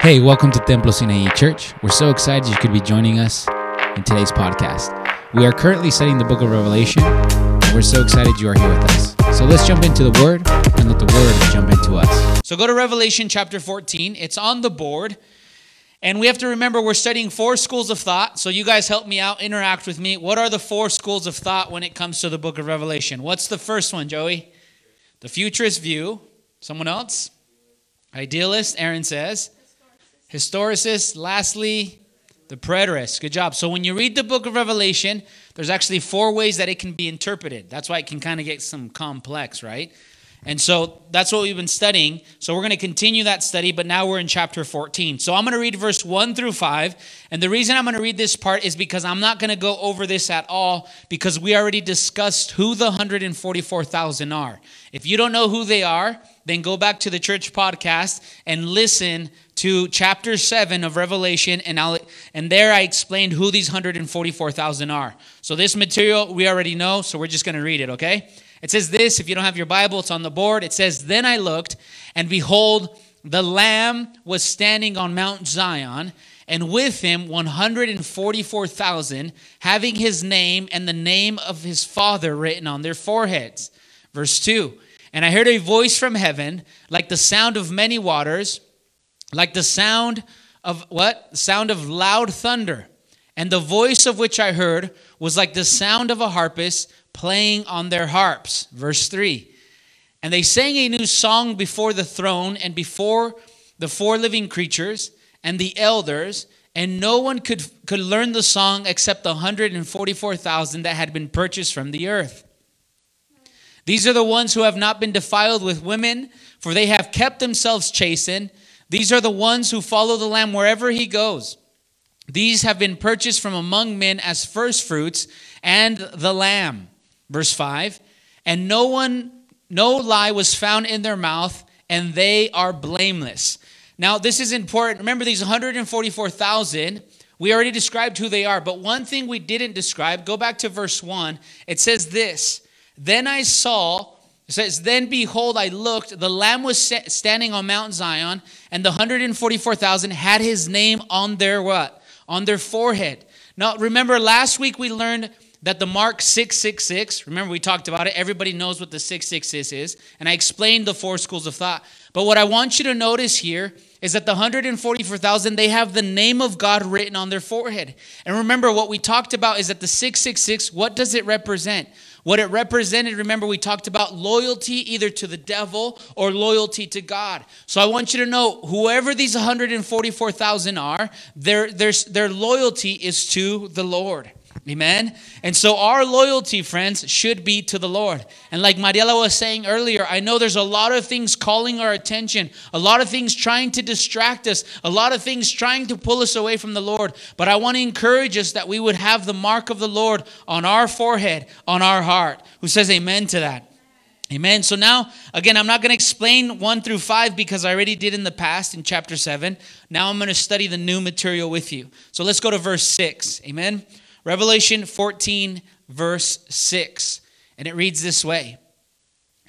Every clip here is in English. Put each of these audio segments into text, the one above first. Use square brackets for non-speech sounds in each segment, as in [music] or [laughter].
Hey, welcome to Templo Sinaí Church. We're so excited you could be joining us in today's podcast. We are currently studying the book of Revelation, and we're so excited you are here with us. So let's jump into the Word and let the Word jump into us. So go to Revelation chapter 14. It's on the board. And we have to remember we're studying four schools of thought. So you guys help me out, interact with me. What are the four schools of thought when it comes to the book of Revelation? What's the first one, Joey? The futurist view. Someone else? Idealist, Aaron says historicist, lastly, the preterist. Good job. So when you read the book of Revelation, there's actually four ways that it can be interpreted. That's why it can kind of get some complex, right? And so that's what we've been studying. So we're going to continue that study, but now we're in chapter 14. So I'm going to read verse 1 through 5. And the reason I'm going to read this part is because I'm not going to go over this at all because we already discussed who the 144,000 are. If you don't know who they are, then go back to the church podcast and listen to chapter 7 of Revelation, and, I'll, and there I explained who these 144,000 are. So this material we already know, so we're just going to read it, okay? It says this if you don't have your Bible, it's on the board. It says, Then I looked, and behold, the Lamb was standing on Mount Zion, and with him 144,000, having his name and the name of his Father written on their foreheads. Verse 2 And I heard a voice from heaven, like the sound of many waters like the sound of what? Sound of loud thunder. And the voice of which I heard was like the sound of a harpist playing on their harps. Verse 3. And they sang a new song before the throne and before the four living creatures and the elders, and no one could, could learn the song except the 144,000 that had been purchased from the earth. These are the ones who have not been defiled with women, for they have kept themselves chasten these are the ones who follow the Lamb wherever he goes. These have been purchased from among men as firstfruits and the Lamb. Verse 5 And no one, no lie was found in their mouth, and they are blameless. Now, this is important. Remember, these 144,000, we already described who they are, but one thing we didn't describe, go back to verse 1. It says this Then I saw it says, Then behold, I looked, the Lamb was standing on Mount Zion, and the 144,000 had his name on their what? On their forehead. Now, remember last week we learned that the mark 666, remember we talked about it, everybody knows what the 666 is, and I explained the four schools of thought. But what I want you to notice here is that the 144,000, they have the name of God written on their forehead. And remember, what we talked about is that the 666, what does it represent? What it represented, remember, we talked about loyalty either to the devil or loyalty to God. So I want you to know whoever these 144,000 are, their, their, their loyalty is to the Lord. Amen. And so our loyalty, friends, should be to the Lord. And like Mariela was saying earlier, I know there's a lot of things calling our attention, a lot of things trying to distract us, a lot of things trying to pull us away from the Lord. But I want to encourage us that we would have the mark of the Lord on our forehead, on our heart. Who says amen to that? Amen. So now, again, I'm not going to explain 1 through 5 because I already did in the past in chapter 7. Now I'm going to study the new material with you. So let's go to verse 6. Amen. Revelation 14, verse 6. And it reads this way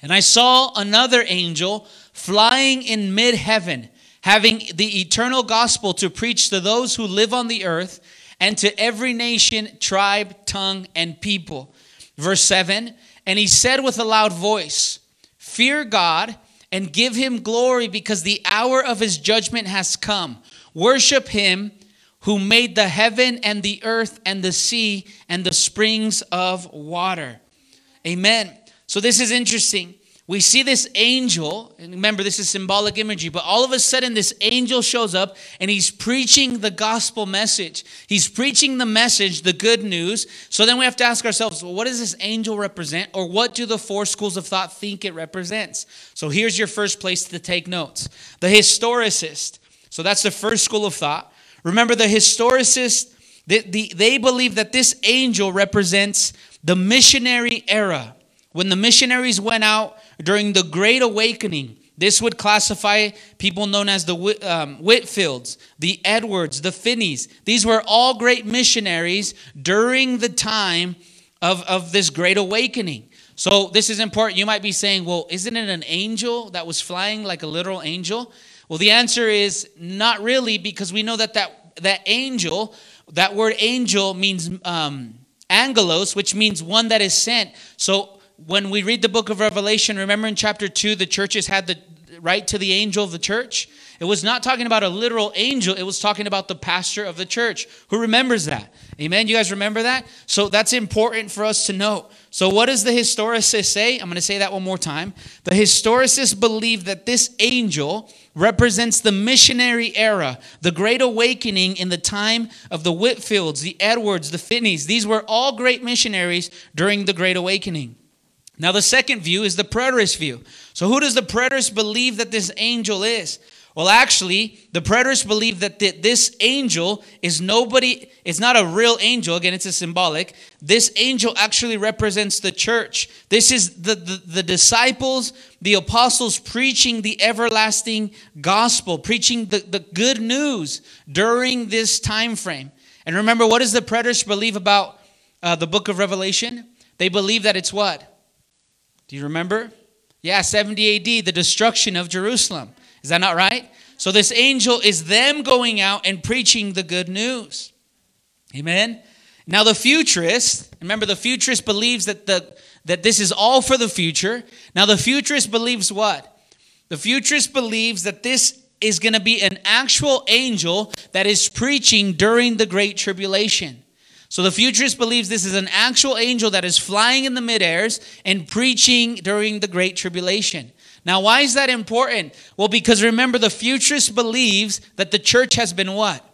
And I saw another angel flying in mid heaven, having the eternal gospel to preach to those who live on the earth and to every nation, tribe, tongue, and people. Verse 7 And he said with a loud voice, Fear God and give him glory because the hour of his judgment has come. Worship him who made the heaven and the earth and the sea and the springs of water. Amen. So this is interesting. We see this angel, and remember, this is symbolic imagery, but all of a sudden, this angel shows up and he's preaching the gospel message. He's preaching the message, the good news. So then we have to ask ourselves, well, what does this angel represent, or what do the four schools of thought think it represents? So here's your first place to take notes the historicist. So that's the first school of thought. Remember, the historicists, they, the, they believe that this angel represents the missionary era. When the missionaries went out during the Great Awakening, this would classify people known as the um, Whitefields, the Edwards, the Finneys. These were all great missionaries during the time of, of this Great Awakening. So, this is important. You might be saying, well, isn't it an angel that was flying like a literal angel? Well, the answer is not really because we know that that, that angel, that word angel means um, angelos, which means one that is sent. So when we read the book of Revelation, remember in chapter 2, the churches had the right to the angel of the church? It was not talking about a literal angel, it was talking about the pastor of the church. Who remembers that? Amen. You guys remember that? So that's important for us to know. So, what does the historicist say? I'm going to say that one more time. The historicists believe that this angel represents the missionary era, the great awakening in the time of the Whitefields, the Edwards, the Finney's. These were all great missionaries during the great awakening. Now, the second view is the preterist view. So, who does the preterist believe that this angel is? Well, actually, the preterists believe that this angel is nobody, it's not a real angel. Again, it's a symbolic. This angel actually represents the church. This is the, the, the disciples, the apostles preaching the everlasting gospel, preaching the, the good news during this time frame. And remember, what does the preterists believe about uh, the book of Revelation? They believe that it's what? Do you remember? Yeah, 70 AD, the destruction of Jerusalem. Is that not right? So this angel is them going out and preaching the good news. Amen. Now the futurist, remember the futurist believes that the that this is all for the future. Now the futurist believes what? The futurist believes that this is going to be an actual angel that is preaching during the great tribulation. So the futurist believes this is an actual angel that is flying in the midairs and preaching during the great tribulation. Now, why is that important? Well, because remember, the futurist believes that the church has been what?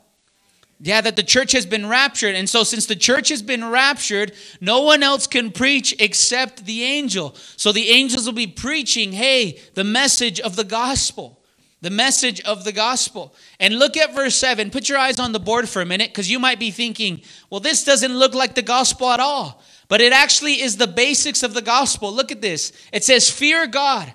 Yeah, that the church has been raptured. And so, since the church has been raptured, no one else can preach except the angel. So, the angels will be preaching, hey, the message of the gospel. The message of the gospel. And look at verse 7. Put your eyes on the board for a minute because you might be thinking, well, this doesn't look like the gospel at all. But it actually is the basics of the gospel. Look at this. It says, Fear God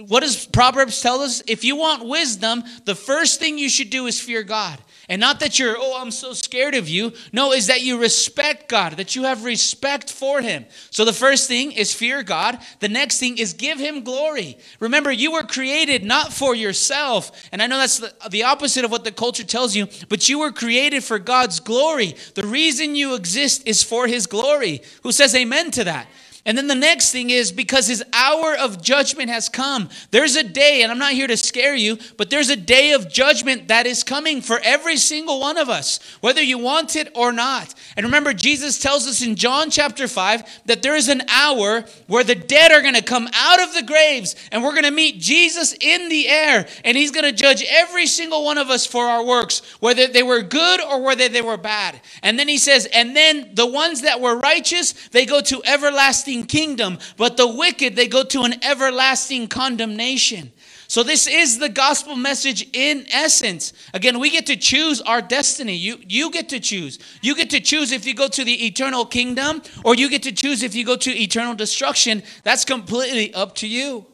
what does Proverbs tell us? If you want wisdom, the first thing you should do is fear God. And not that you're, oh, I'm so scared of you. No, is that you respect God, that you have respect for Him. So the first thing is fear God. The next thing is give Him glory. Remember, you were created not for yourself. And I know that's the, opposite of what the culture tells you, but you were created for God's glory. The reason you exist is for His glory. Who says amen to that? And then the next thing is because his hour of judgment has come. There's a day, and I'm not here to scare you, but there's a day of judgment that is coming for every single one of us, whether you want it or not. And remember, Jesus tells us in John chapter 5 that there is an hour where the dead are going to come out of the graves and we're going to meet Jesus in the air, and he's going to judge every single one of us for our works, whether they were good or whether they were bad. And then he says, and then the ones that were righteous, they go to everlasting everlasting kingdom, but the wicked, they go to an everlasting condemnation. So, this is the gospel message in essence. Again, we get to choose our destiny. You, you get to choose. You get to choose if you go to the eternal kingdom or you get to choose if you go to eternal destruction. That's completely up to you.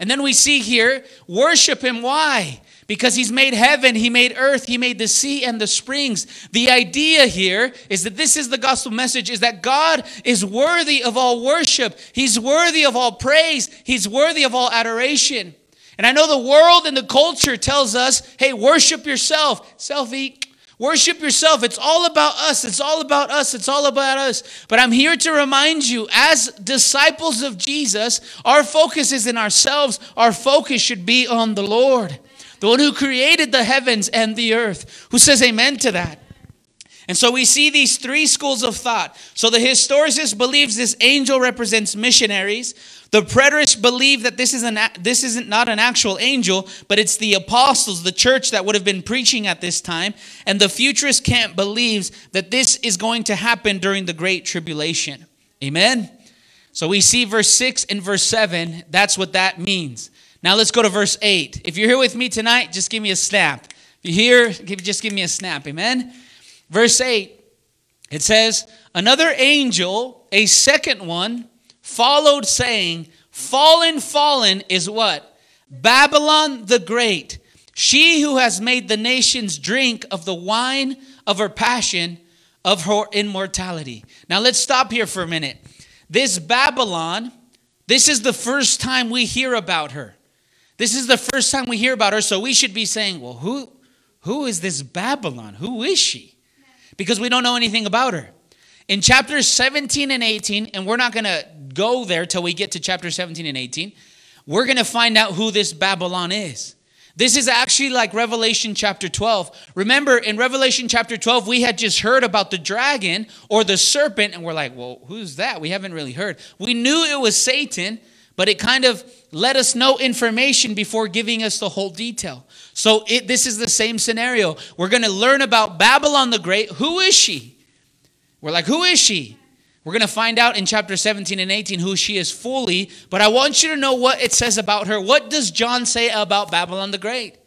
And then we see here worship Him. Why? Because he's made heaven, he made earth, he made the sea and the springs. The idea here is that this is the gospel message is that God is worthy of all worship. He's worthy of all praise. He's worthy of all adoration. And I know the world and the culture tells us, "Hey, worship yourself." Selfie. Worship yourself. It's all about us. It's all about us. It's all about us. But I'm here to remind you, as disciples of Jesus, our focus is in ourselves. Our focus should be on the Lord the one who created the heavens and the earth. Who says amen to that? And so we see these three schools of thought. So the historicist believes this angel represents missionaries. The preterists believe that this is an this isn't not an actual angel, but it's the apostles, the church that would have been preaching at this time. And the futurist camp believes that this is going to happen during the great tribulation. Amen. So we see verse 6 and verse 7. That's what that means. Now let's go to verse 8. If you're here with me tonight, just give me a snap. If you're here, just give me a snap. Amen. Verse 8, it says, Another angel, a second one, followed, saying, Fallen, fallen is what? Babylon the Great, she who has made the nations drink of the wine of her passion, of her immortality. Now let's stop here for a minute. This Babylon, this is the first time we hear about her. This is the first time we hear about her, so we should be saying, well, who, who is this Babylon? Who is she? Because we don't know anything about her. In chapters 17 and 18, and we're not going to go there till we get to chapter 17 and 18, we're going to find out who this Babylon is. This is actually like Revelation chapter 12. Remember, in Revelation chapter 12, we had just heard about the dragon or the serpent, and we're like, well, who's that? We haven't really heard. We knew it was Satan, but it kind of let us know information before giving us the whole detail. So it, this is the same scenario. We're going to learn about Babylon the Great. Who is she? We're like, who is she? We're going to find out in chapter 17 and 18 who she is fully, but I want you to know what it says about her. What does John say about Babylon the Great?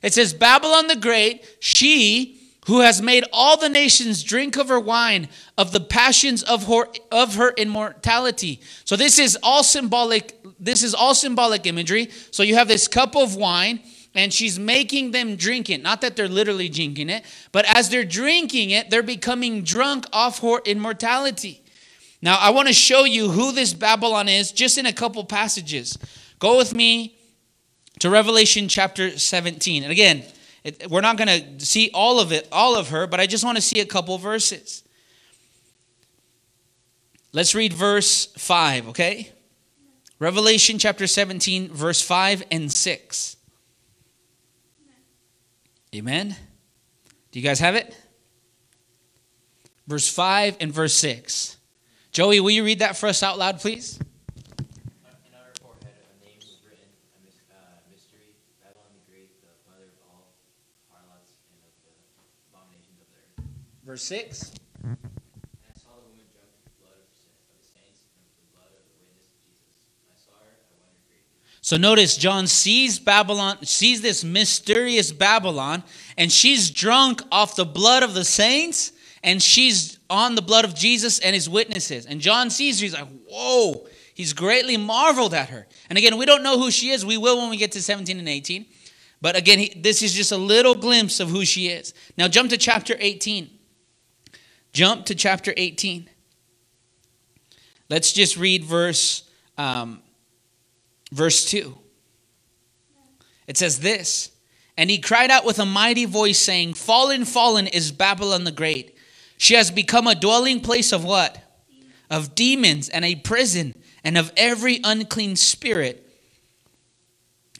It says, Babylon the Great, she who has made all the nations drink of her wine, of the passions of her, of her immortality. So this is all symbolic, this is all symbolic imagery. So you have this cup of wine, and she's making them drink it. Not that they're literally drinking it, but as they're drinking it, they're becoming drunk off her immortality. Now, I want to show you who this Babylon is just in a couple passages. Go with me to Revelation chapter 17. And again, it, we're not going to see all of it, all of her, but I just want to see a couple verses. Let's read verse 5, okay? Revelation chapter 17, verse 5 and 6. Amen. Do you guys have it? Verse 5 and verse 6. Joey, will you read that for us out loud, please? Verse 6. So notice John sees Babylon, sees this mysterious Babylon, and she's drunk off the blood of the saints, and she's on the blood of Jesus and his witnesses. And John sees her, he's like, whoa, he's greatly marveled at her. And again, we don't know who she is. We will when we get to 17 and 18. But again, he, this is just a little glimpse of who she is. Now, jump to chapter 18. Jump to chapter 18. Let's just read verse, um, verse 2. It says this And he cried out with a mighty voice, saying, Fallen, fallen is Babylon the Great she has become a dwelling place of what? Of demons and a prison and of every unclean spirit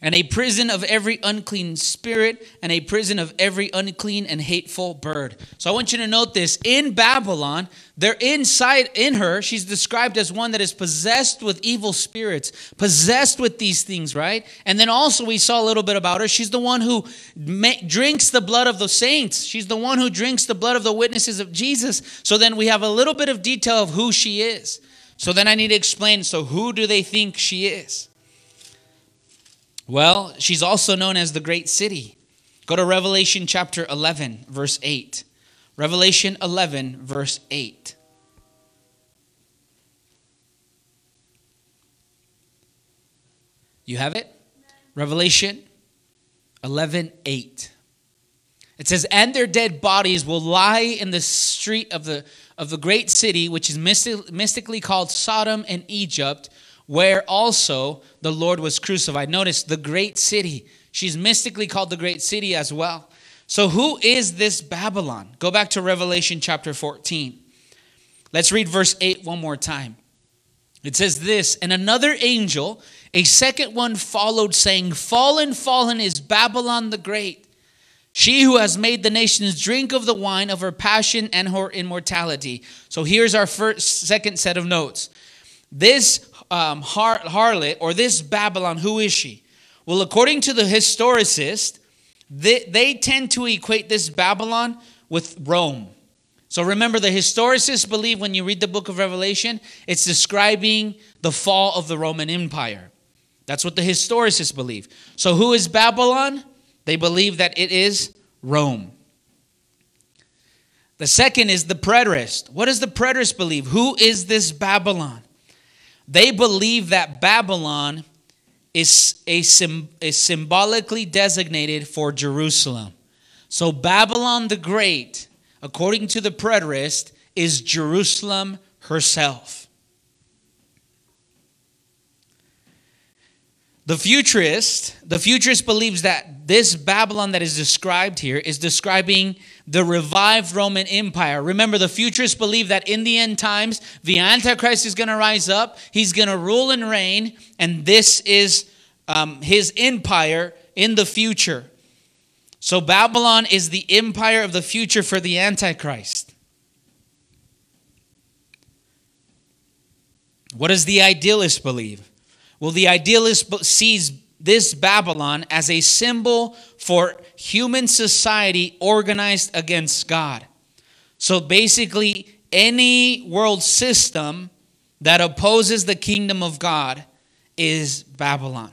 and a prison of every unclean spirit, and a prison of every unclean and hateful bird. So I want you to note this. In Babylon, they're inside in her, she's described as one that is possessed with evil spirits, possessed with these things, right? And then also we saw a little bit about her. She's the one who drinks the blood of the saints. She's the one who drinks the blood of the witnesses of Jesus. So then we have a little bit of detail of who she is. So then I need to explain so who do they think she is? Well, she's also known as the great city. Go to Revelation chapter 11, verse 8. Revelation 11, verse 8. You have it? Revelation 11, 8. It says, And their dead bodies will lie in the street of the, of the great city, which is mystically called Sodom and Egypt, where also the Lord was crucified. Notice the great city. She's mystically called the great city as well. So, who is this Babylon? Go back to Revelation chapter 14. Let's read verse 8 one more time. It says this And another angel, a second one, followed, saying, Fallen, fallen is Babylon the Great, she who has made the nations drink of the wine of her passion and her immortality. So, here's our first, second set of notes. This um, har- harlot or this Babylon, who is she? Well, according to the historicist, they, they tend to equate this Babylon with Rome. So remember, the historicists believe when you read the book of Revelation, it's describing the fall of the Roman Empire. That's what the historicists believe. So, who is Babylon? They believe that it is Rome. The second is the preterist. What does the preterist believe? Who is this Babylon? They believe that Babylon is, a, is symbolically designated for Jerusalem. So, Babylon the Great, according to the preterist, is Jerusalem herself. The futurist, the futurist believes that this Babylon that is described here is describing the revived Roman Empire. Remember, the futurists believe that in the end times, the Antichrist is going to rise up, he's going to rule and reign, and this is um, his empire in the future. So, Babylon is the empire of the future for the Antichrist. What does the idealist believe? Well, the idealist sees this Babylon as a symbol for human society organized against God. So basically, any world system that opposes the kingdom of God is Babylon.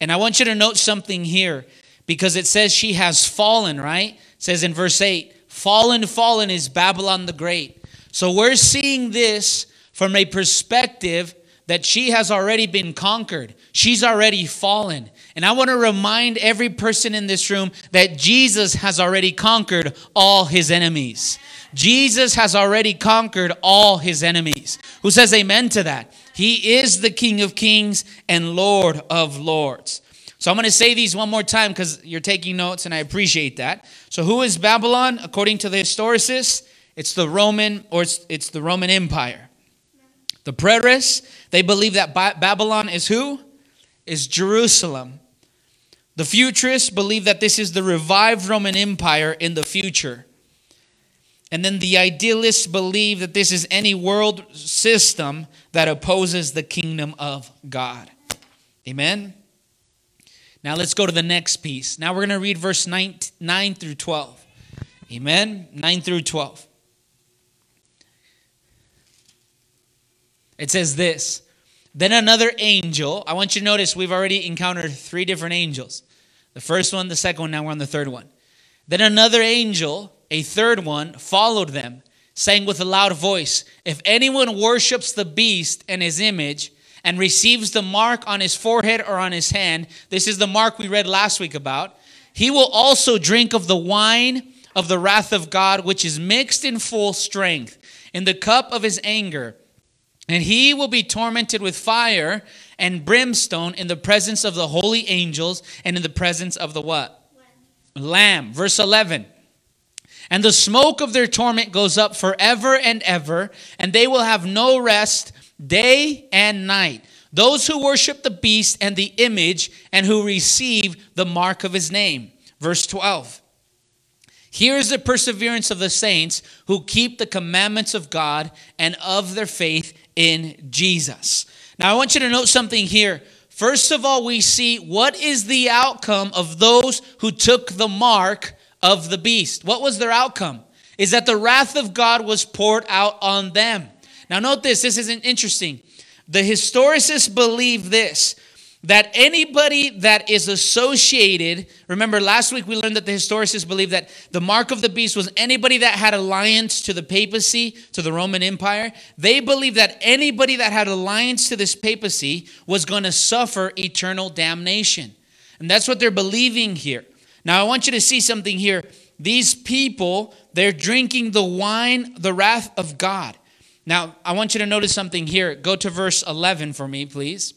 And I want you to note something here because it says she has fallen, right? It says in verse 8, fallen, fallen is Babylon the Great. So we're seeing this from a perspective that she has already been conquered. She's already fallen. And I want to remind every person in this room that Jesus has already conquered all his enemies. Jesus has already conquered all his enemies. Who says amen to that? He is the King of kings and Lord of lords. So I'm going to say these one more time because you're taking notes and I appreciate that. So who is Babylon according to the historicists? It's the Roman or it's, it's the Roman Empire. The preterists, they believe that Babylon is who? Is Jerusalem. The futurists believe that this is the revived Roman Empire in the future. And then the idealists believe that this is any world system that opposes the kingdom of God. Amen? Now let's go to the next piece. Now we're going to read verse 9, 9 through 12. Amen? 9 through 12. It says this Then another angel, I want you to notice we've already encountered three different angels. The first one, the second one, now we're on the third one. Then another angel, a third one, followed them, saying with a loud voice, If anyone worships the beast and his image, and receives the mark on his forehead or on his hand, this is the mark we read last week about, he will also drink of the wine of the wrath of God, which is mixed in full strength, in the cup of his anger and he will be tormented with fire and brimstone in the presence of the holy angels and in the presence of the what? Lamb. Lamb. Verse 11. And the smoke of their torment goes up forever and ever, and they will have no rest day and night. Those who worship the beast and the image and who receive the mark of his name. Verse 12. Here is the perseverance of the saints who keep the commandments of God and of their faith in Jesus. Now, I want you to note something here. First of all, we see what is the outcome of those who took the mark of the beast. What was their outcome? Is that the wrath of God was poured out on them. Now, note this, this isn't interesting. The historicists believe this that anybody that is associated, remember last week we learned that the historicists believe that the mark of the beast was anybody that had alliance to the papacy, to the Roman Empire. They believe that anybody that had alliance to this papacy was going to suffer eternal damnation. And that's what they're believing here. Now, I want you to see something here. These people, they're drinking the wine, the wrath of God. Now, I want you to notice something here. Go to verse 11 for me, please.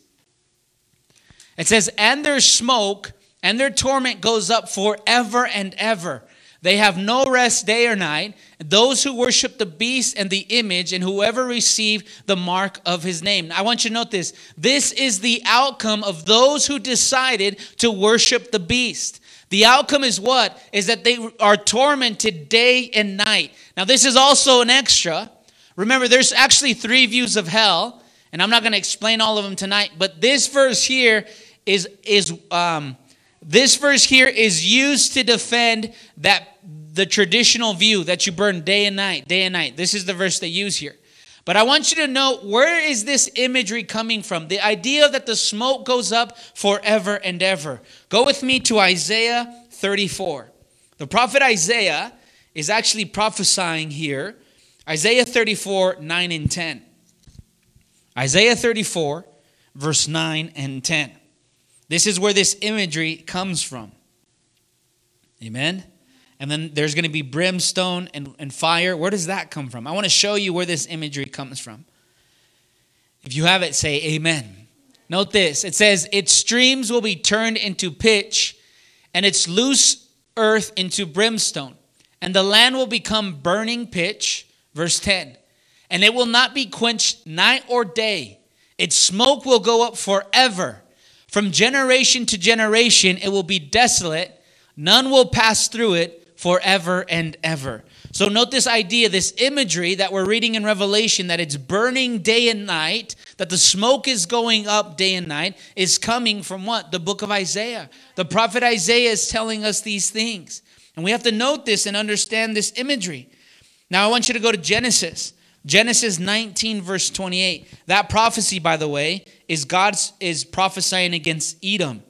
It says, and their smoke and their torment goes up forever and ever. They have no rest day or night. Those who worship the beast and the image, and whoever receive the mark of his name. I want you to note this. This is the outcome of those who decided to worship the beast. The outcome is what? Is that they are tormented day and night. Now, this is also an extra. Remember, there's actually three views of hell, and I'm not going to explain all of them tonight, but this verse here is is um, this verse here is used to defend that the traditional view that you burn day and night, day and night. This is the verse they use here. But I want you to know where is this imagery coming from? The idea that the smoke goes up forever and ever. Go with me to Isaiah 34. The prophet Isaiah is actually prophesying here. Isaiah 34, 9 and 10. Isaiah 34, verse 9 and 10. This is where this imagery comes from. Amen. And then there's going to be brimstone and, and fire. Where does that come from? I want to show you where this imagery comes from. If you have it, say amen. Note this it says, Its streams will be turned into pitch, and its loose earth into brimstone, and the land will become burning pitch. Verse 10 And it will not be quenched night or day, its smoke will go up forever. From generation to generation, it will be desolate, none will pass through it forever and ever. So, note this idea, this imagery that we're reading in Revelation that it's burning day and night, that the smoke is going up day and night, is coming from what? The book of Isaiah. The prophet Isaiah is telling us these things. And we have to note this and understand this imagery. Now, I want you to go to Genesis. Genesis 19, verse 28. That prophecy, by the way, is God's is prophesying against Edom.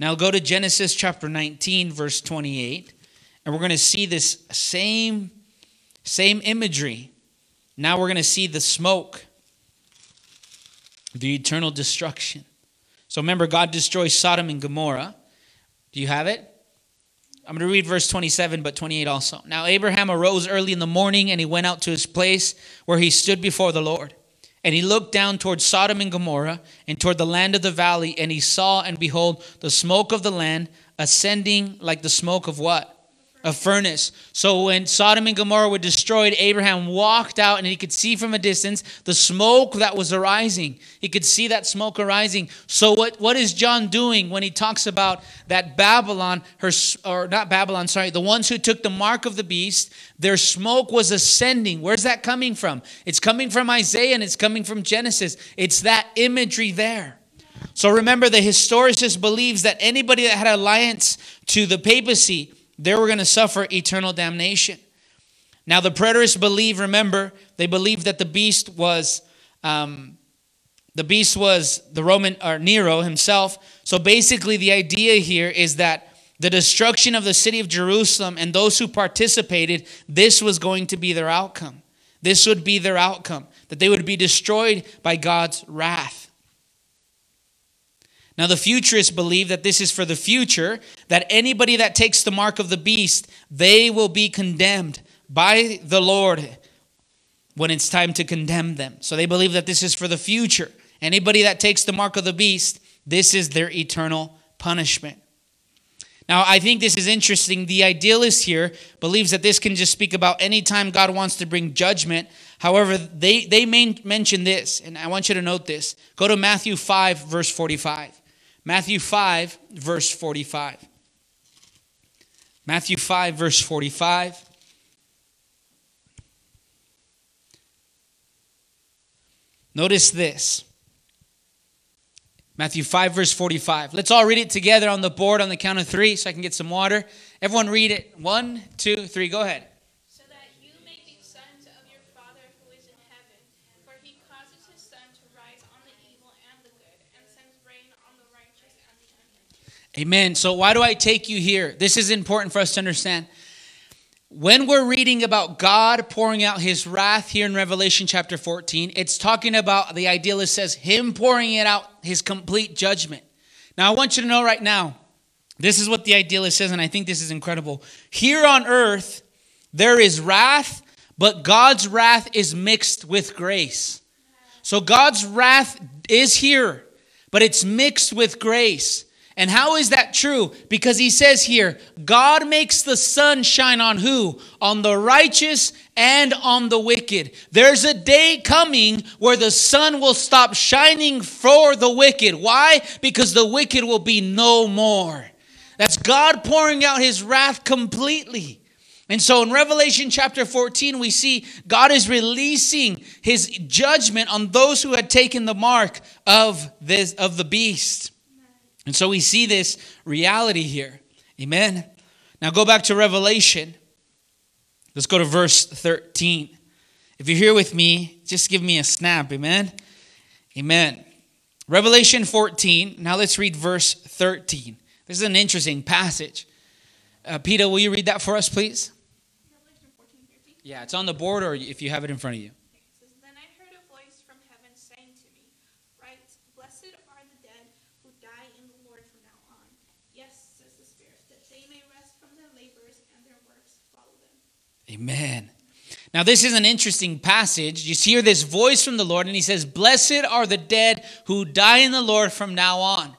Now go to Genesis chapter 19, verse 28, and we're going to see this same, same imagery. Now we're going to see the smoke, the eternal destruction. So remember, God destroys Sodom and Gomorrah. Do you have it? I'm going to read verse 27, but 28 also. Now Abraham arose early in the morning, and he went out to his place where he stood before the Lord. And he looked down toward Sodom and Gomorrah and toward the land of the valley, and he saw and behold the smoke of the land ascending like the smoke of what? A furnace. So when Sodom and Gomorrah were destroyed, Abraham walked out and he could see from a distance the smoke that was arising. He could see that smoke arising. So what, what is John doing when he talks about that Babylon, her or not Babylon, sorry, the ones who took the mark of the beast, their smoke was ascending. Where's that coming from? It's coming from Isaiah and it's coming from Genesis. It's that imagery there. So remember, the historicist believes that anybody that had alliance to the papacy they were going to suffer eternal damnation. Now, the preterists believe, remember, they believe that the beast was. Um, the beast was the Roman or Nero himself. So basically, the idea here is that the destruction of the city of Jerusalem and those who participated, this was going to be their outcome. This would be their outcome, that they would be destroyed by God's wrath. Now, the futurists believe that this is for the future, that anybody that takes the mark of the beast, they will be condemned by the Lord when it's time to condemn them. So they believe that this is for the future. Anybody that takes the mark of the beast, this is their eternal punishment. Now, I think this is interesting. The idealist here believes that this can just speak about any time God wants to bring judgment. However, they, they mention this, and I want you to note this. Go to Matthew 5, verse 45. Matthew 5, verse 45. Matthew 5, verse 45. Notice this. Matthew 5, verse 45. Let's all read it together on the board on the count of three so I can get some water. Everyone read it. One, two, three. Go ahead. Amen. So, why do I take you here? This is important for us to understand. When we're reading about God pouring out his wrath here in Revelation chapter 14, it's talking about the idealist says him pouring it out, his complete judgment. Now, I want you to know right now, this is what the idealist says, and I think this is incredible. Here on earth, there is wrath, but God's wrath is mixed with grace. So God's wrath is here, but it's mixed with grace. And how is that true? Because he says here, God makes the sun shine on who? On the righteous and on the wicked. There's a day coming where the sun will stop shining for the wicked. Why? Because the wicked will be no more. That's God pouring out his wrath completely. And so in Revelation chapter 14, we see God is releasing his judgment on those who had taken the mark of this of the beast. And so we see this reality here. Amen. Now go back to Revelation. Let's go to verse 13. If you're here with me, just give me a snap. Amen. Amen. Revelation 14. Now let's read verse 13. This is an interesting passage. Uh, Peter, will you read that for us, please? Yeah, it's on the board or if you have it in front of you. Amen. Now, this is an interesting passage. You hear this voice from the Lord, and he says, Blessed are the dead who die in the Lord from now on.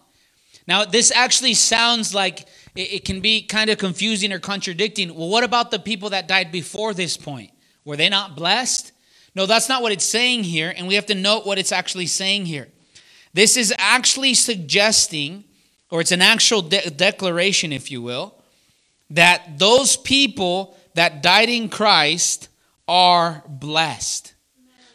Now, this actually sounds like it, can be kind of confusing or contradicting. Well, what about the people that died before this point? Were they not blessed? No, that's not what it's saying here, and we have to note what it's actually saying here. This is actually suggesting, or it's an actual de- declaration, if you will, that those people that died in Christ are blessed.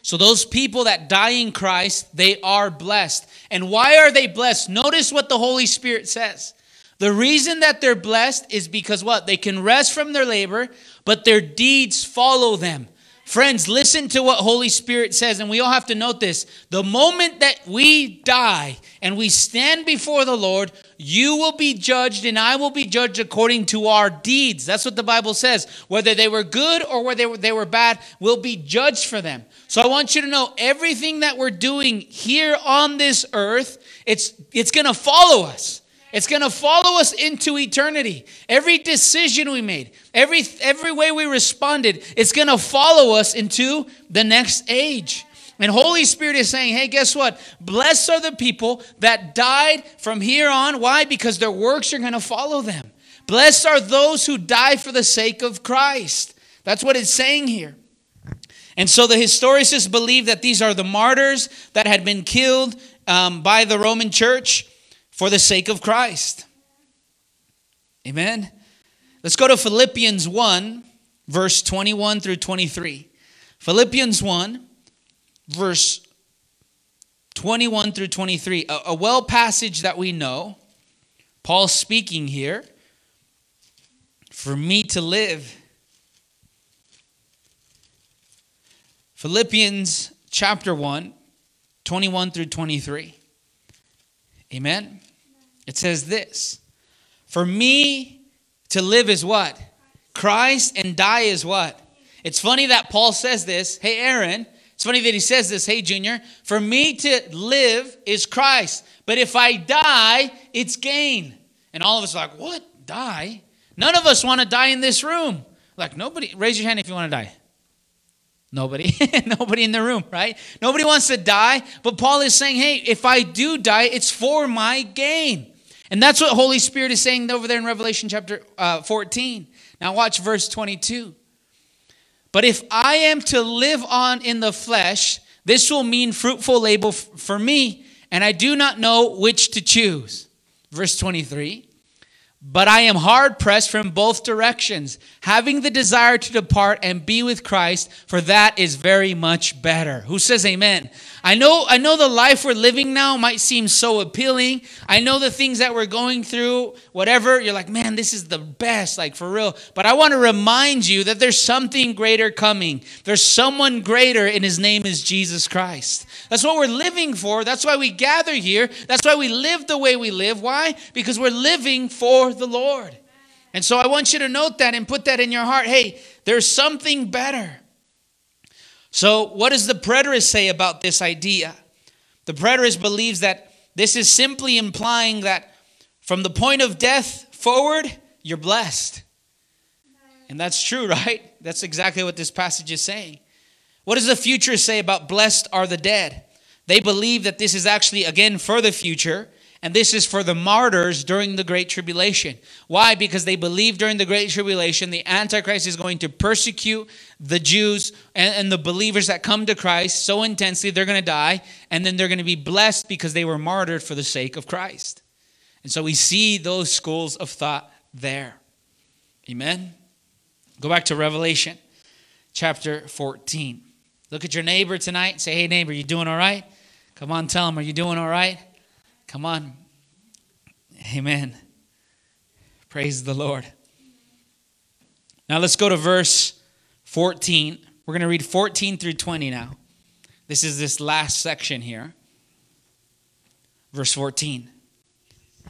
So those people that die in Christ, they are blessed. And why are they blessed? Notice what the Holy Spirit says. The reason that they're blessed is because what? They can rest from their labor, but their deeds follow them. Friends, listen to what Holy Spirit says, and we all have to note this. The moment that we die and we stand before the Lord, you will be judged and I will be judged according to our deeds. That's what the Bible says. Whether they were good or whether they were, bad, we'll be judged for them. So I want you to know everything that we're doing here on this earth, it's, it's going to follow us. It's going to follow us into eternity. Every decision we made, every, every way we responded, it's going to follow us into the next age. And Holy Spirit is saying, hey, guess what? Blessed are the people that died from here on. Why? Because their works are going to follow them. Blessed are those who die for the sake of Christ. That's what it's saying here. And so the historicists believe that these are the martyrs that had been killed um, by the Roman church for the sake of Christ. Amen. Let's go to Philippians 1, verse 21 through 23. Philippians 1, verse 21 through 23. A, a well passage that we know. Paul speaking here. For me to live. Philippians chapter 1, 21 through 23. Amen. It says this For me to live is what? Christ and die is what? It's funny that Paul says this. Hey, Aaron, it's funny that he says this. Hey, Junior, for me to live is Christ, but if I die, it's gain. And all of us are like, what? Die? None of us want to die in this room. Like, nobody, raise your hand if you want to die. Nobody, [laughs] nobody in the room, right? Nobody wants to die, but Paul is saying, hey, if I do die, it's for my gain. And that's what Holy Spirit is saying over there in Revelation chapter uh, 14. Now, watch verse 22. But if I am to live on in the flesh, this will mean fruitful labor for me, and I do not know which to choose. Verse 23. But I am hard pressed from both directions, having the desire to depart and be with Christ, for that is very much better. Who says amen? I know, I know the life we're living now might seem so appealing. I know the things that we're going through, whatever, you're like, man, this is the best, like for real. But I want to remind you that there's something greater coming. There's someone greater, and his name is Jesus Christ. That's what we're living for. That's why we gather here. That's why we live the way we live. Why? Because we're living for the Lord. And so I want you to note that and put that in your heart. Hey, there's something better. So, what does the preterist say about this idea? The preterist believes that this is simply implying that from the point of death forward, you're blessed. And that's true, right? That's exactly what this passage is saying. What does the future say about blessed are the dead? They believe that this is actually, again, for the future, and this is for the martyrs during the Great Tribulation. Why? Because they believe during the Great Tribulation the Antichrist is going to persecute the Jews and, and the believers that come to Christ so intensely they're going to die, and then they're going to be blessed because they were martyred for the sake of Christ. And so we see those schools of thought there. Amen. Go back to Revelation chapter 14. Look at your neighbor tonight say, Hey, neighbor, you doing all right? Come on, tell him, Are you doing all right? Come on. Amen. Praise the Lord. Now let's go to verse 14. We're going to read 14 through 20 now. This is this last section here. Verse 14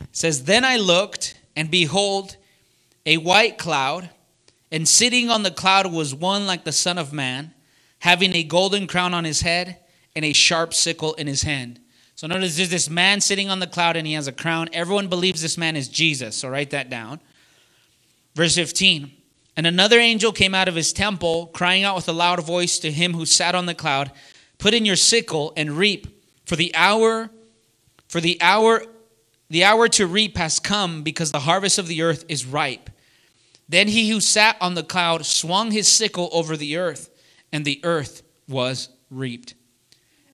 it says, Then I looked, and behold, a white cloud, and sitting on the cloud was one like the Son of Man, having a golden crown on his head and a sharp sickle in his hand. So notice there's this man sitting on the cloud and he has a crown. Everyone believes this man is Jesus. So write that down. Verse 15. And another angel came out of his temple, crying out with a loud voice to him who sat on the cloud, Put in your sickle and reap, for the hour, for the hour, the hour to reap has come, because the harvest of the earth is ripe. Then he who sat on the cloud swung his sickle over the earth, and the earth was reaped.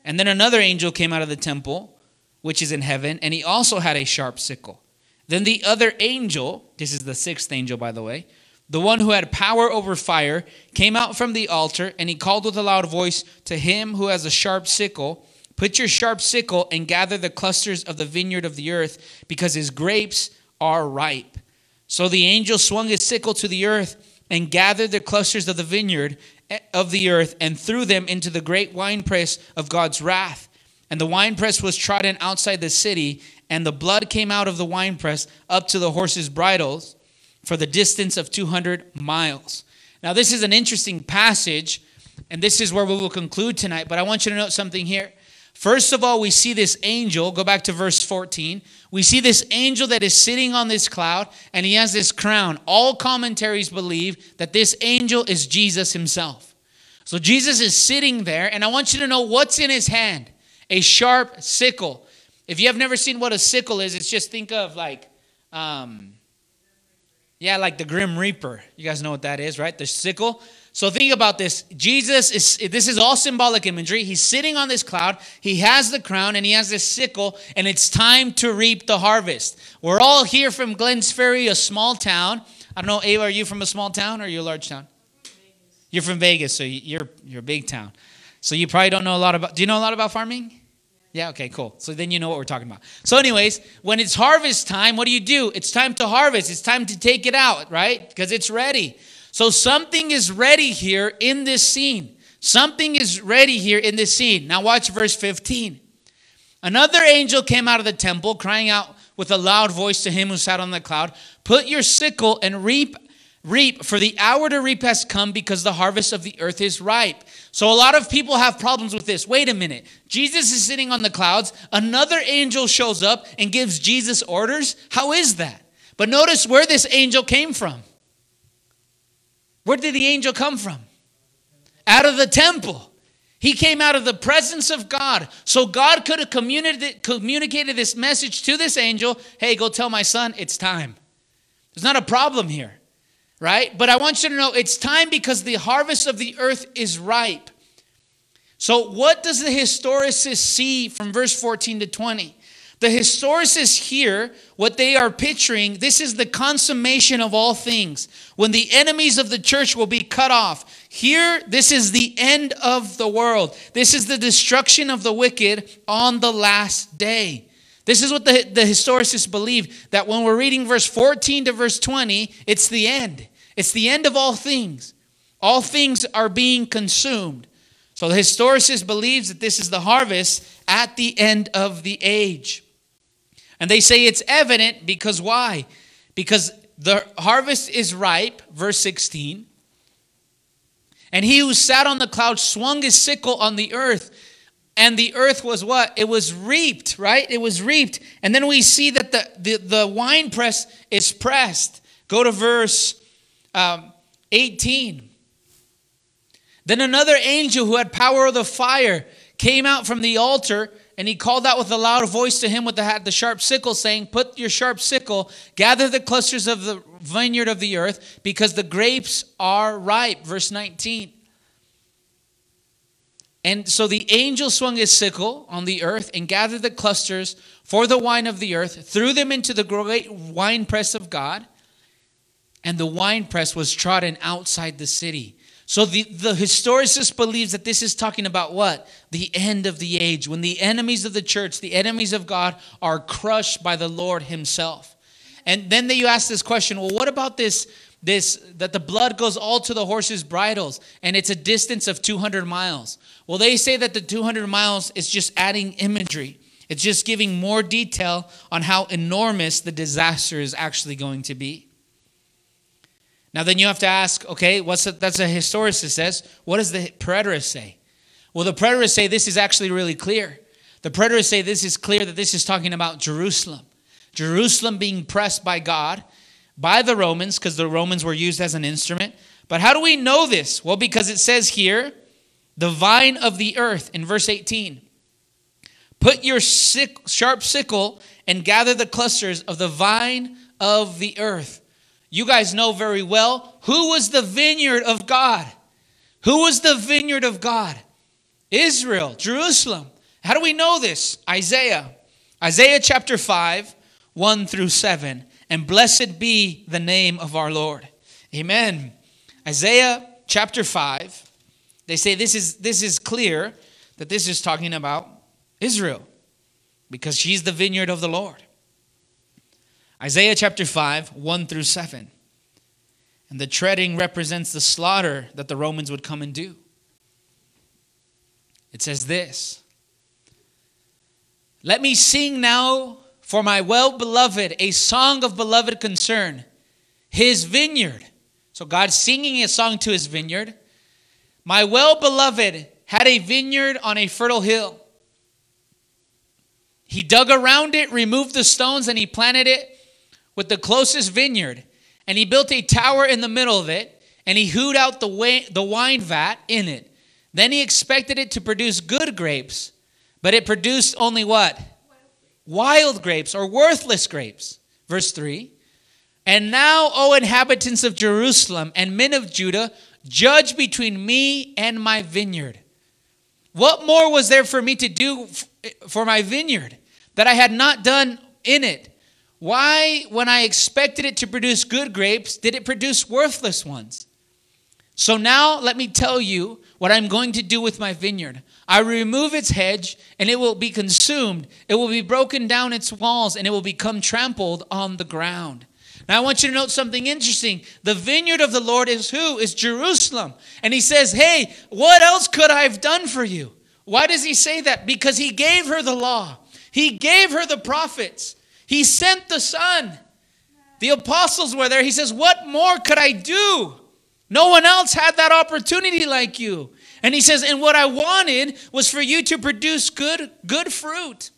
And then another angel came out of the temple, which is in heaven, and he also had a sharp sickle. Then the other angel, this is the sixth angel, by the way, the one who had power over fire, came out from the altar, and he called with a loud voice to him who has a sharp sickle Put your sharp sickle and gather the clusters of the vineyard of the earth, because his grapes are ripe. So the angel swung his sickle to the earth and gathered the clusters of the vineyard of the earth and threw them into the great winepress of God's wrath. And the winepress was trodden outside the city, and the blood came out of the winepress up to the horses' bridles for the distance of 200 miles. Now, this is an interesting passage, and this is where we will conclude tonight. But I want you to note something here. First of all, we see this angel, go back to verse 14. We see this angel that is sitting on this cloud, and he has this crown. All commentaries believe that this angel is Jesus himself. So Jesus is sitting there, and I want you to know what's in his hand a sharp sickle. If you have never seen what a sickle is, it's just think of like, um, yeah, like the Grim Reaper. You guys know what that is, right? The sickle. So think about this. Jesus is, this is all symbolic imagery. He's sitting on this cloud. He has the crown and he has this sickle, and it's time to reap the harvest. We're all here from Glenns Ferry, a small town. I don't know, Ava, are you from a small town or are you a large town? You're from Vegas, so you're, you're a big town. So you probably don't know a lot about, do you know a lot about farming? Yeah, okay, cool. So then you know what we're talking about. So, anyways, when it's harvest time, what do you do? It's time to harvest. It's time to take it out, right? Because it's ready. So, something is ready here in this scene. Something is ready here in this scene. Now, watch verse 15. Another angel came out of the temple, crying out with a loud voice to him who sat on the cloud Put your sickle and reap reap, for the hour to reap has come because the harvest of the earth is ripe. So a lot of people have problems with this. Wait a minute. Jesus is sitting on the clouds. Another angel shows up and gives Jesus orders. How is that? But notice where this angel came from. Where did the angel come from? Out of the temple. He came out of the presence of God. So God could have communicated this message to this angel hey, go tell my son it's time. There's not a problem here right? But I want you to know it's time because the harvest of the earth is ripe. So, what does the historicist see from verse 14 to 20? The historicists here, what they are picturing, this is the consummation of all things. When the enemies of the church will be cut off. Here, this is the end of the world. This is the destruction of the wicked on the last day. This is what the, the historicists believe that when we're reading verse 14 to verse 20, it's the end. It's the end of all things. All things are being consumed. So the historicist believes that this is the harvest at the end of the age. And they say it's evident because why? Because the harvest is ripe, verse 16. And he who sat on the cloud swung his sickle on the earth. And the earth was what? It was reaped, right? It was reaped. And then we see that the, the, the wine press is pressed. Go to verse um, 18. Then another angel who had power of the fire came out from the altar, and he called out with a loud voice to him with the, the sharp sickle, saying, Put your sharp sickle, gather the clusters of the vineyard of the earth, because the grapes are ripe. Verse 19. And so the angel swung his sickle on the earth and gathered the clusters for the wine of the earth, threw them into the great winepress of God and the winepress was trodden outside the city. So the, the historicist believes that this is talking about what? The end of the age, when the enemies of the church, the enemies of God, are crushed by the Lord Himself. And then you ask this question well, what about this? This that the blood goes all to the horses' bridles, and it's a distance of 200 miles. Well, they say that the 200 miles is just adding imagery. It's just giving more detail on how enormous the disaster is actually going to be. Now then you have to ask, okay, what's that's a historicist says. What does the preterist say? Well, the preterists say this is actually really clear. The preterists say this is clear that this is talking about Jerusalem. Jerusalem being pressed by God, by the Romans, because the Romans were used as an instrument. But how do we know this? Well, because it says here, the vine of the earth in verse 18. Put your sick, sharp sickle and gather the clusters of the vine of the earth. You guys know very well who was the vineyard of God? Who was the vineyard of God? Israel, Jerusalem. How do we know this? Isaiah. Isaiah chapter 5, 1 through 7. And blessed be the name of our Lord. Amen. Isaiah chapter 5. They say this is this is clear that this is talking about Israel because she's the vineyard of the Lord. Isaiah chapter 5, 1 through 7. And the treading represents the slaughter that the Romans would come and do. It says this Let me sing now for my well beloved a song of beloved concern, his vineyard. So God's singing a song to his vineyard. My well beloved had a vineyard on a fertile hill. He dug around it, removed the stones, and he planted it with the closest vineyard. And he built a tower in the middle of it, and he hewed out the, way, the wine vat in it. Then he expected it to produce good grapes, but it produced only what? Wild grapes or worthless grapes. Verse 3 And now, O inhabitants of Jerusalem and men of Judah, judge between me and my vineyard. What more was there for me to do for my vineyard? that I had not done in it? Why, when I expected it to produce good grapes, did it produce worthless ones? So now let me tell you what I'm going to do with my vineyard. I remove its hedge, and it will be consumed. It will be broken down its walls, and it will become trampled on the ground. Now I want you to note something interesting. The vineyard of the Lord is who? Is Jerusalem. And he says, Hey, what else could I have done for you? Why does he say that? Because he gave her the law. He gave her the prophets. He sent the Son. The apostles were there. He says, What more could I do? No one else had that opportunity like you. And he says, And what I wanted was for you to produce good, good fruit.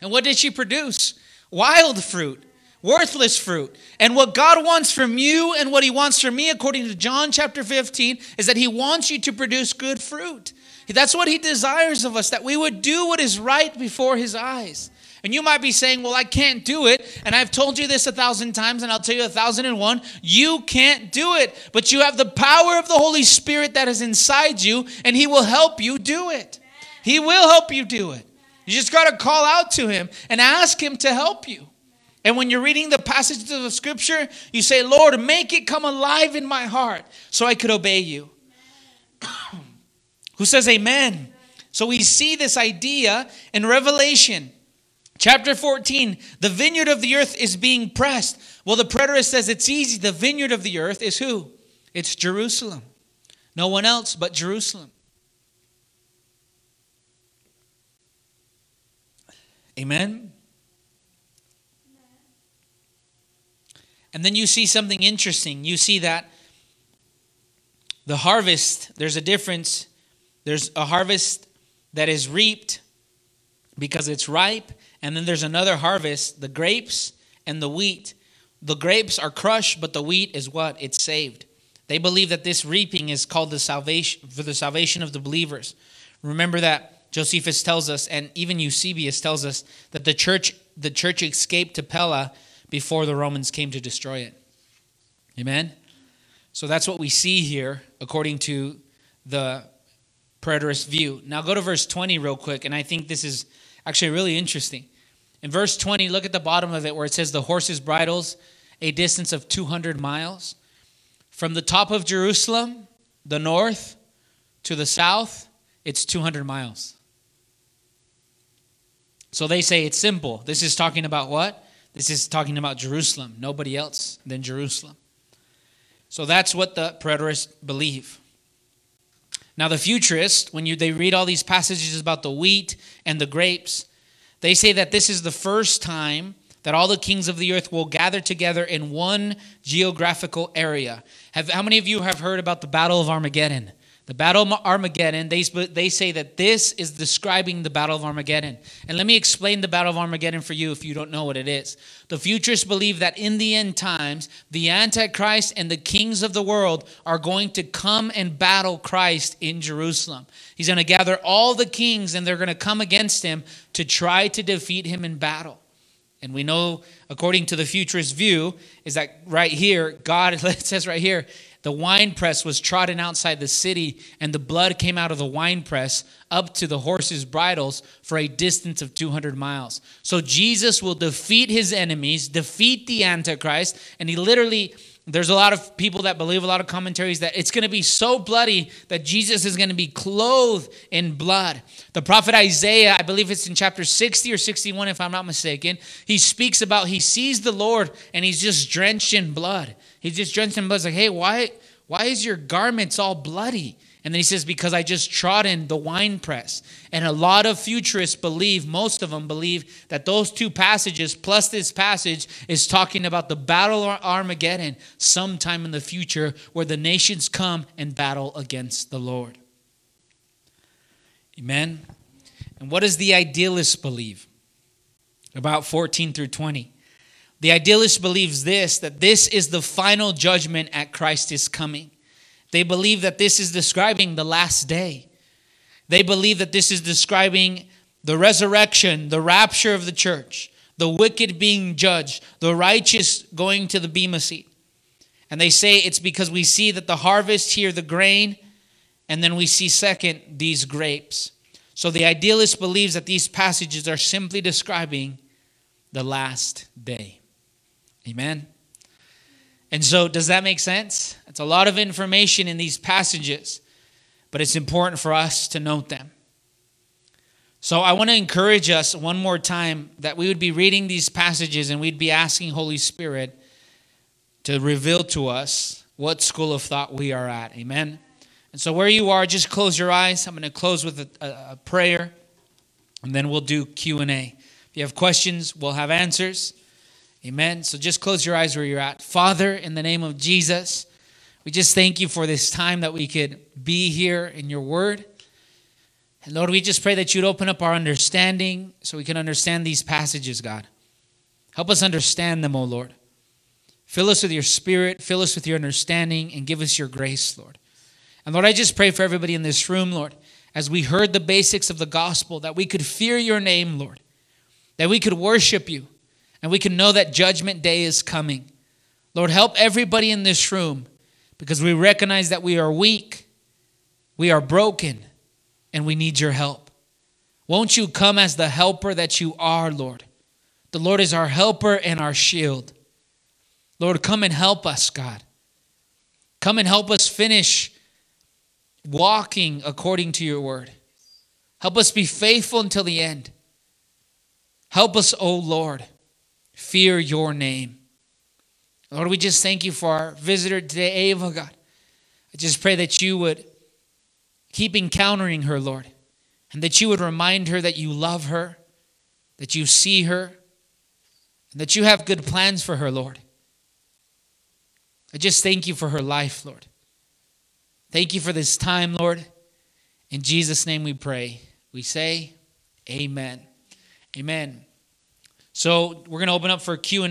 And what did she produce? Wild fruit, worthless fruit. And what God wants from you and what he wants from me, according to John chapter 15, is that he wants you to produce good fruit. That's what he desires of us, that we would do what is right before his eyes. And you might be saying, Well, I can't do it. And I've told you this a thousand times, and I'll tell you a thousand and one. You can't do it. But you have the power of the Holy Spirit that is inside you, and He will help you do it. He will help you do it. You just got to call out to Him and ask Him to help you. And when you're reading the passages of the scripture, you say, Lord, make it come alive in my heart so I could obey you. [coughs] Who says amen? So we see this idea in Revelation chapter 14. The vineyard of the earth is being pressed. Well, the preterist says it's easy. The vineyard of the earth is who? It's Jerusalem. No one else but Jerusalem. Amen. And then you see something interesting. You see that the harvest, there's a difference there's a harvest that is reaped because it's ripe, and then there's another harvest, the grapes and the wheat. The grapes are crushed, but the wheat is what? It's saved. They believe that this reaping is called the salvation for the salvation of the believers. Remember that Josephus tells us, and even Eusebius tells us that the church the church escaped to Pella before the Romans came to destroy it. Amen. So that's what we see here, according to the preterist view. Now go to verse 20 real quick, and I think this is actually really interesting. In verse 20, look at the bottom of it where it says, The horses' bridles, a distance of 200 miles. From the top of Jerusalem, the north, to the south, it's 200 miles. So they say it's simple. This is talking about what? This is talking about Jerusalem, nobody else than Jerusalem. So that's what the preterists believe. Now, the futurists, when you, they read all these passages about the wheat and the grapes, they say that this is the first time that all the kings of the earth will gather together in one geographical area. Have, how many of you have heard about the Battle of Armageddon? The Battle of Armageddon, they, they say that this is describing the Battle of Armageddon. And let me explain the Battle of Armageddon for you if you don't know what it is. The futurists believe that in the end times, the Antichrist and the kings of the world are going to come and battle Christ in Jerusalem. He's going to gather all the kings and they're going to come against him to try to defeat him in battle. And we know, according to the futurist view, is that right here, God, [laughs] it says right here, the wine press was trodden outside the city, and the blood came out of the wine press up to the horses' bridles for a distance of 200 miles. So Jesus will defeat his enemies, defeat the Antichrist, and he literally there's a lot of people that believe a lot of commentaries that it's going to be so bloody that Jesus is going to be clothed in blood. The prophet Isaiah, I believe it's in chapter 60 or 61 if I'm not mistaken, he speaks about he sees the Lord and he's just drenched in blood. He's just drenched in blood. Like, "Hey, why why is your garments all bloody?" And then he says, Because I just trod in the wine press. And a lot of futurists believe, most of them believe, that those two passages plus this passage is talking about the battle of Armageddon sometime in the future where the nations come and battle against the Lord. Amen. And what does the idealist believe? About 14 through 20. The idealist believes this that this is the final judgment at Christ's coming. They believe that this is describing the last day. They believe that this is describing the resurrection, the rapture of the church, the wicked being judged, the righteous going to the Bema seat. And they say it's because we see that the harvest here, the grain, and then we see second, these grapes. So the idealist believes that these passages are simply describing the last day. Amen. And so, does that make sense? It's a lot of information in these passages, but it's important for us to note them. So, I want to encourage us one more time that we would be reading these passages and we'd be asking Holy Spirit to reveal to us what school of thought we are at. Amen. And so, where you are, just close your eyes. I'm going to close with a, a, prayer, and then we'll do Q and A. If you have questions, we'll have answers. Amen. So just close your eyes where you're at. Father, in the name of Jesus, we just thank you for this time that we could be here in your word. And Lord, we just pray that you'd open up our understanding so we can understand these passages, God. Help us understand them, O Lord. Fill us with your spirit, fill us with your understanding, and give us your grace, Lord. And Lord, I just pray for everybody in this room, Lord, as we heard the basics of the gospel, that we could fear your name, Lord, that we could worship you, and we can know that judgment day is coming. Lord, help everybody in this room because we recognize that we are weak, we are broken, and we need your help. Won't you come as the helper that you are, Lord? The Lord is our helper and our shield. Lord, come and help us, God. Come and help us finish walking according to your word. Help us be faithful until the end. Help us, O oh Lord fear your name. Lord, we just thank you for our visitor today, Ava, God. I just pray that you would keep encountering her, Lord, and that you would remind her that you love her, that you see her, and that you have good plans for her, Lord. I just thank you for her life, Lord. Thank you for this time, Lord. In Jesus' name we pray. We say, Amen. Amen. So we're going to open up for Q&A.